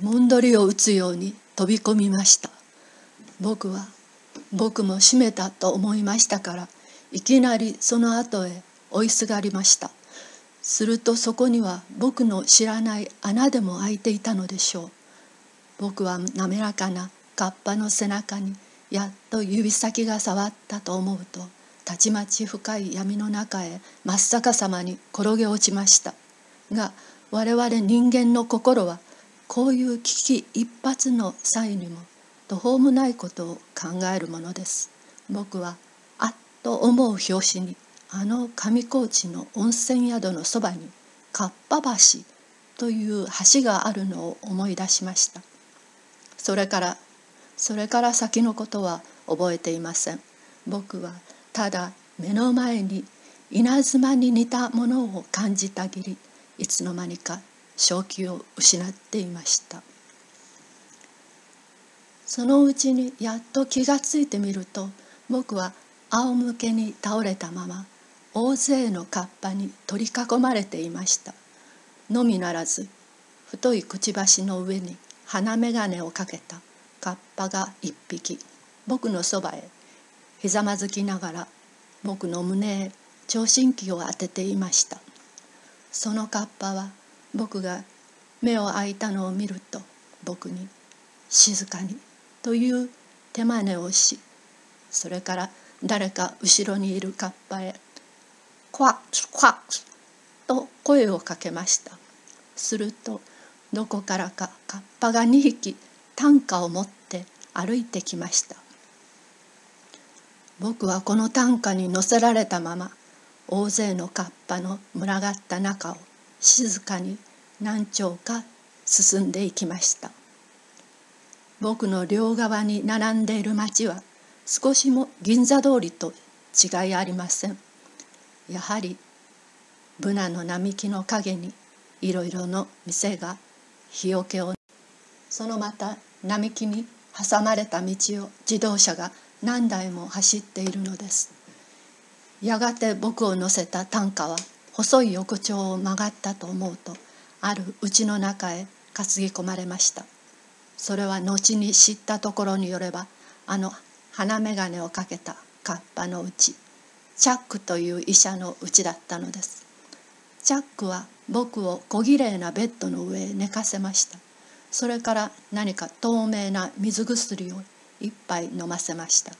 もんどりを打つように飛び込みました。僕は僕も閉めたと思いましたからいきなりその後へ追いすがりました。するとそこには僕の知らない穴でも開いていたのでしょう。僕は滑らかなカッパの背中にやっと指先が触ったと思うとたちまち深い闇の中へ真っ逆さまに転げ落ちました。が我々人間の心はこういう危機一髪の際にも途方もないことを考えるものです。僕はあっと思う拍子にあの上高地の温泉宿のそばにかっぱ橋という橋があるのを思い出しました。それからそれから先のことは覚えていません。僕はただ目の前に稲妻に似たものを感じたぎりいつの間にか正気を失っていました。そのうちにやっと気がついてみると僕は仰向けに倒れたまま大勢のカッパに取り囲まれていました。のみならず太いくちばしの上に鼻眼鏡をかけたカッパが一匹僕のそばへひざまずきながら僕の胸へ聴診器を当てていました。そのカッパは僕が目を開いたのを見ると僕に「静かに」という手真似をしそれから誰か後ろにいるカッパへ「クワックワッ」と声をかけました。するとどこからかカッパが2匹担架を持って歩いてきました。僕はこの担架に乗せられたまま大勢のカッパの群がった中を静かに何丁か進んでいきました。僕の両側に並んでいる町は少しも銀座通りと違いありません。やはりブナの並木の陰にいろいろの店が日よけを。そのまた並木に挟まれた道を自動車が何台も走っているのです。やがて僕を乗せた担架は細い横丁を曲がったと思うとある家の中へ担ぎ込まれました。それは後に知ったところによればあの鼻眼鏡をかけたカッパのうちチャックという医者のうちだったのです。チャックは僕を小綺麗なベッドの上へ寝かせました。それから何か透明な水薬を一杯飲ませました。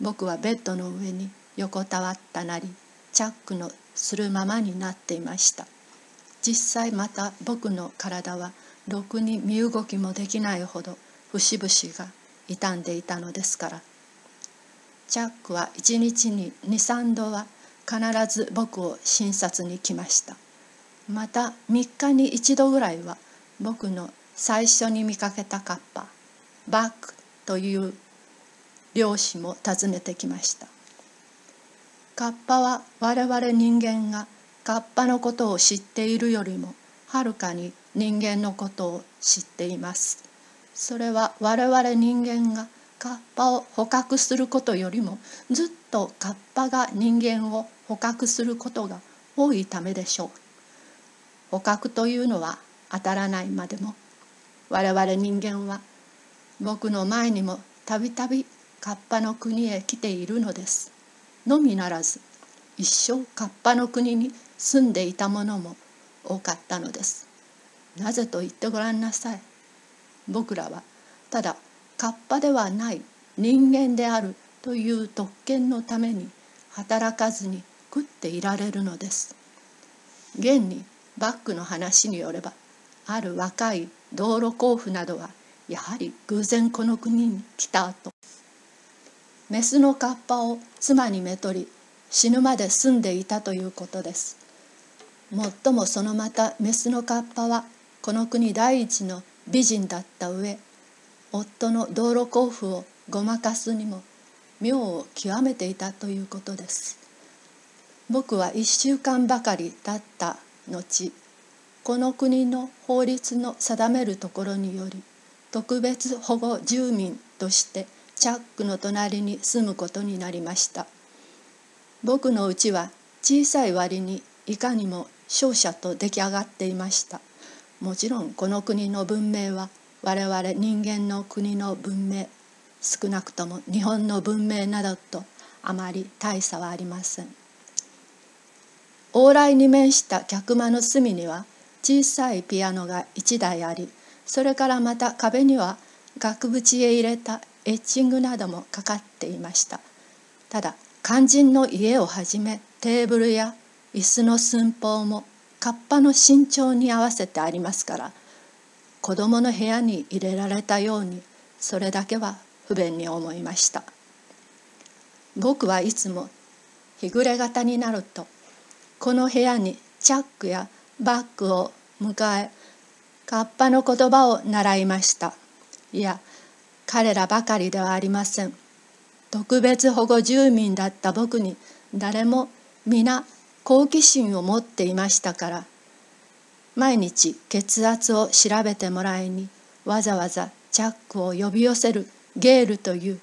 僕はベッドの上に横たわったなりチャックのするままになっていました。実際また僕の体はろくに身動きもできないほど節々が傷んでいたのですから。チャックは一日に23度は必ず僕を診察に来ました。また3日に1度ぐらいは僕の最初に見かけたカッパバックという漁師も訪ねてきました。カッパは我々人間がカッパのことを知っているよりもはるかに人間のことを知っています。それは我々人間がカッパを捕獲することよりもずっとカッパが人間を捕獲することが多いためでしょう。捕獲というのは当たらないまでも我々人間は僕の前にもたびたびカッパの国へ来ているのです。のみならず一生カッパの国に住んでいたものも多かったのです。なぜと言ってごらんなさい。僕らはただカッパではない人間であるという特権のために働かずに食っていられるのです。現にバックの話によればある若い道路交付などはやはり偶然この国に来た後メスのカッパを妻にめとり死ぬまで住んでいたということです。もっともそのまたメスのカッパはこの国第一の美人だった上夫の道路交付をごまかすにも妙を極めていたということです。僕は1週間ばかり経った後この国の法律の定めるところにより特別保護住民としてチャックの隣に住むことになりました。僕の家は小さい割にいかにも商社と出来上がっていました。もちろんこの国の文明は我々人間の国の文明少なくとも日本の文明などとあまり大差はありません。往来に面した客間の隅には小さいピアノが1台ありそれからまた壁には額縁へ入れたエッチングなどもかかっていました。ただ肝心の家をはじめテーブルや椅子の寸法もカッパの身長に合わせてありますから子供の部屋に入れられたようにそれだけは不便に思いました。僕はいつも日暮れ型になるとこの部屋にチャックやバッグを迎えカッパの言葉を習いました。いや彼らばかりではありません。特別保護住民だった僕に誰も皆好奇心を持っていましたから毎日血圧を調べてもらいにわざわざチャックを呼び寄せるゲールという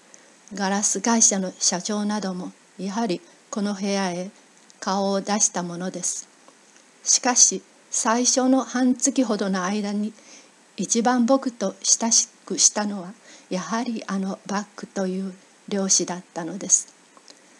ガラス会社の社長などもやはりこの部屋へ顔を出したものです。しかし最初の半月ほどの間に一番僕と親しくしたのはやはりあのバックという漁師だったのです。